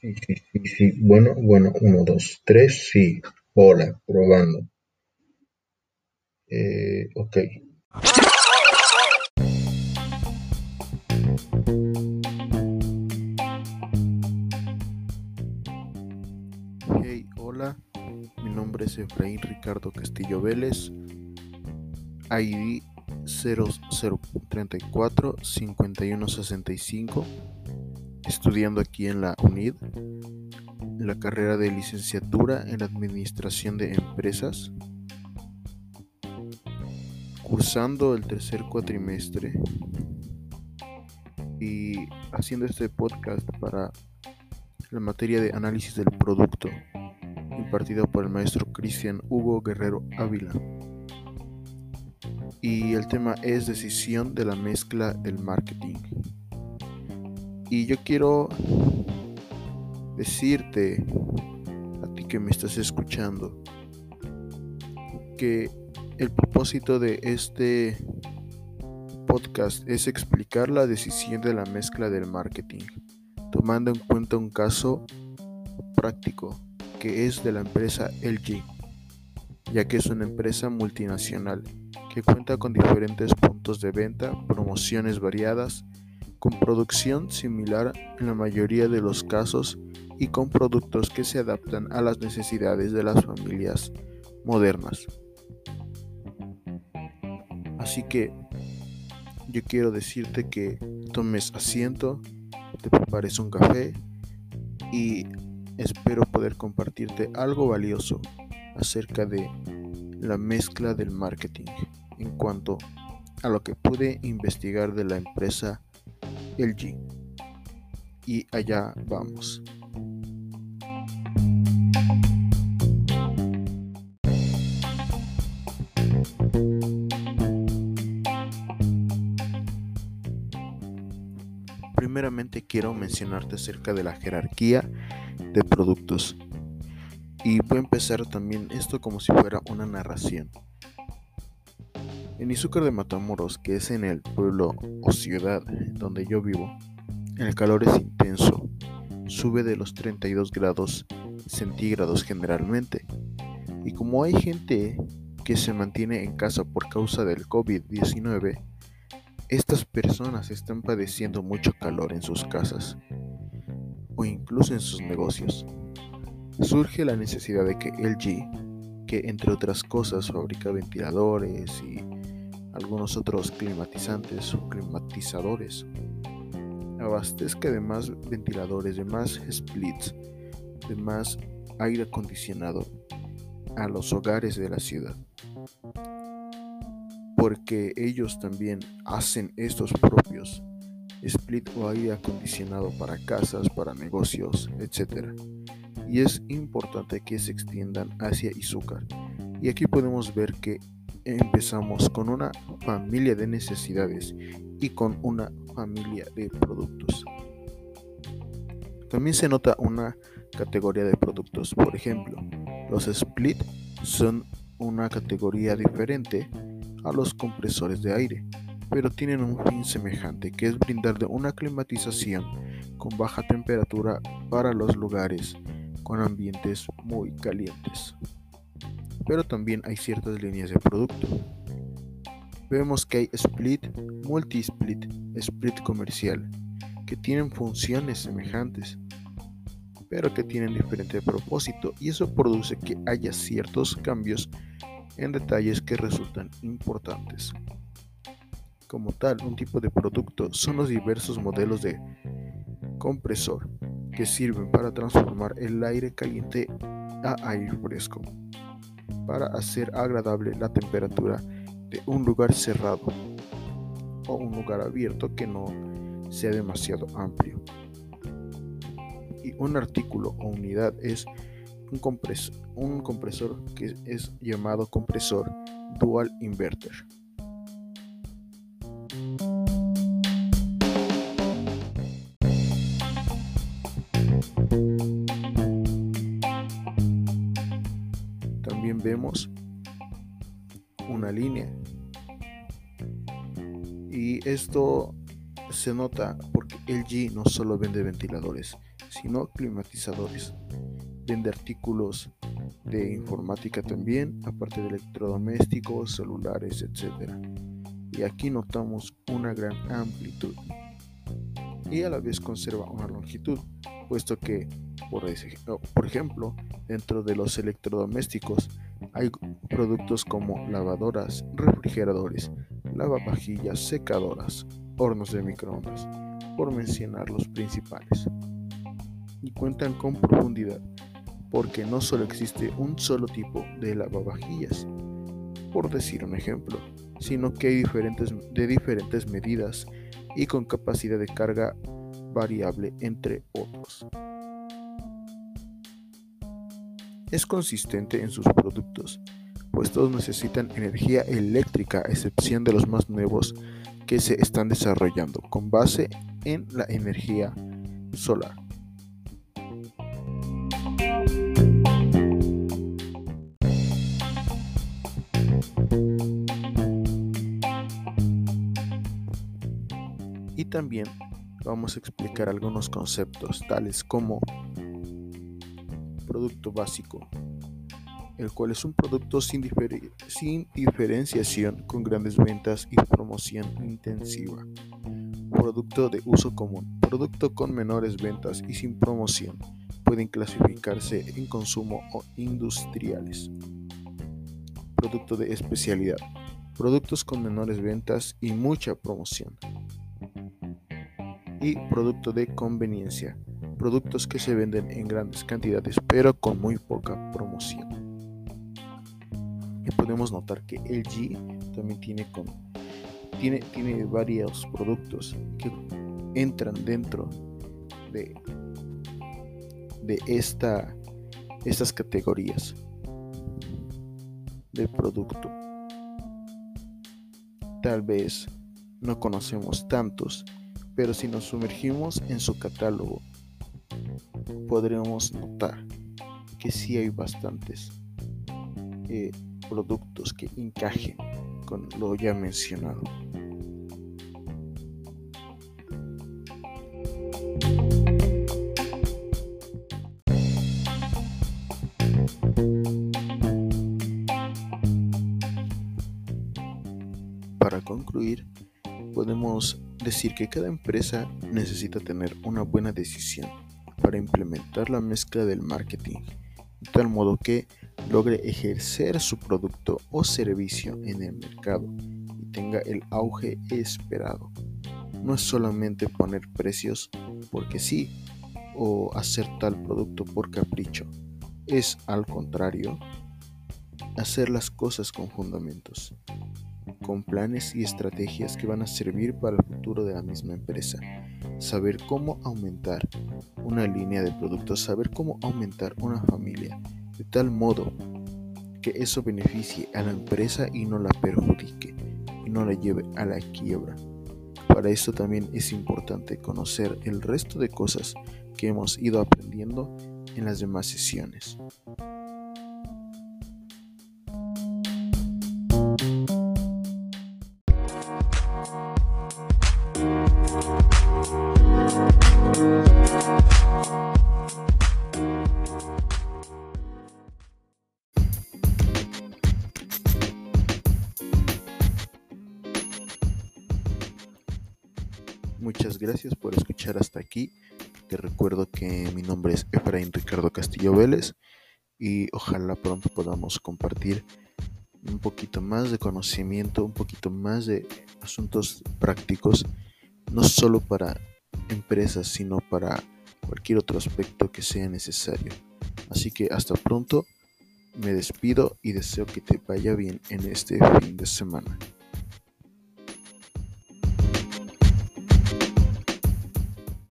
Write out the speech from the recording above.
Sí, sí, sí, sí. Bueno, bueno, uno, dos, tres, sí. Hola, probando. Eh, ok. Hey, hola. Mi nombre es Efraín Ricardo Castillo Vélez. ID 0034 5165 estudiando aquí en la UNID, la carrera de licenciatura en Administración de Empresas, cursando el tercer cuatrimestre y haciendo este podcast para la materia de análisis del producto impartido por el maestro Cristian Hugo Guerrero Ávila. Y el tema es decisión de la mezcla del marketing. Y yo quiero decirte a ti que me estás escuchando que el propósito de este podcast es explicar la decisión de la mezcla del marketing, tomando en cuenta un caso práctico que es de la empresa LG, ya que es una empresa multinacional que cuenta con diferentes puntos de venta, promociones variadas, con producción similar en la mayoría de los casos y con productos que se adaptan a las necesidades de las familias modernas. Así que yo quiero decirte que tomes asiento, te prepares un café y espero poder compartirte algo valioso acerca de la mezcla del marketing en cuanto a lo que pude investigar de la empresa LG. Y allá vamos. Primeramente quiero mencionarte acerca de la jerarquía de productos. Y voy a empezar también esto como si fuera una narración. En Izúcar de Matamoros, que es en el pueblo o ciudad donde yo vivo, el calor es intenso, sube de los 32 grados centígrados generalmente. Y como hay gente que se mantiene en casa por causa del COVID-19, estas personas están padeciendo mucho calor en sus casas o incluso en sus negocios. Surge la necesidad de que LG, que entre otras cosas fabrica ventiladores y algunos otros climatizantes o climatizadores. Abastezca de más ventiladores, de más splits, de más aire acondicionado a los hogares de la ciudad. Porque ellos también hacen estos propios split o aire acondicionado para casas, para negocios, etc. Y es importante que se extiendan hacia Izúcar. Y aquí podemos ver que empezamos con una familia de necesidades y con una familia de productos. También se nota una categoría de productos. Por ejemplo, los split son una categoría diferente a los compresores de aire, pero tienen un fin semejante, que es brindarle una climatización con baja temperatura para los lugares con ambientes muy calientes pero también hay ciertas líneas de producto. Vemos que hay split, multi-split, split comercial, que tienen funciones semejantes, pero que tienen diferente propósito y eso produce que haya ciertos cambios en detalles que resultan importantes. Como tal, un tipo de producto son los diversos modelos de compresor que sirven para transformar el aire caliente a aire fresco para hacer agradable la temperatura de un lugar cerrado o un lugar abierto que no sea demasiado amplio. Y un artículo o unidad es un, compresor, un compresor que es llamado compresor dual inverter. Vemos una línea. Y esto se nota porque LG no solo vende ventiladores, sino climatizadores. Vende artículos de informática también, aparte de electrodomésticos, celulares, etc. Y aquí notamos una gran amplitud y a la vez conserva una longitud, puesto que, por, por ejemplo, dentro de los electrodomésticos hay productos como lavadoras, refrigeradores, lavavajillas, secadoras, hornos de microondas, por mencionar los principales. Y cuentan con profundidad, porque no solo existe un solo tipo de lavavajillas, por decir un ejemplo, sino que hay diferentes, de diferentes medidas y con capacidad de carga variable entre otros. Es consistente en sus productos, pues todos necesitan energía eléctrica a excepción de los más nuevos que se están desarrollando con base en la energía solar. Y también vamos a explicar algunos conceptos tales como producto básico, el cual es un producto sin, diferenciación con grandes ventas y promoción intensiva. Producto de uso común, producto con menores ventas y sin promoción, pueden clasificarse en consumo o industriales. Producto de especialidad, productos con menores ventas y mucha promoción. Y producto de conveniencia, productos que se venden en grandes cantidades pero con muy poca promoción podemos notar que LG también tiene, tiene, tiene varios productos que entran dentro de, de esta, estas categorías del producto. Tal vez no conocemos tantos, pero si nos sumergimos en su catálogo, podremos notar que sí hay bastantes. Eh, productos que encajen con lo ya mencionado. Para concluir, podemos decir que cada empresa necesita tener una buena decisión para implementar la mezcla del marketing, de tal modo que logre ejercer su producto o servicio en el mercado y tenga el auge esperado. No es solamente poner precios porque sí o hacer tal producto por capricho. Es al contrario, hacer las cosas con fundamentos, con planes y estrategias que van a servir para el futuro de la misma empresa. Saber cómo aumentar una línea de productos, saber cómo aumentar una familia de tal modo que eso beneficie a la empresa y no la perjudique y no la lleve a la quiebra. Para esto también es importante conocer el resto de cosas que hemos ido aprendiendo en las demás sesiones. Muchas gracias por escuchar hasta aquí. Te recuerdo que mi nombre es Efraín Ricardo Castillo Vélez y ojalá pronto podamos compartir un poquito más de conocimiento, un poquito más de asuntos prácticos, no solo para empresas, sino para cualquier otro aspecto que sea necesario. Así que hasta pronto, me despido y deseo que te vaya bien en este fin de semana.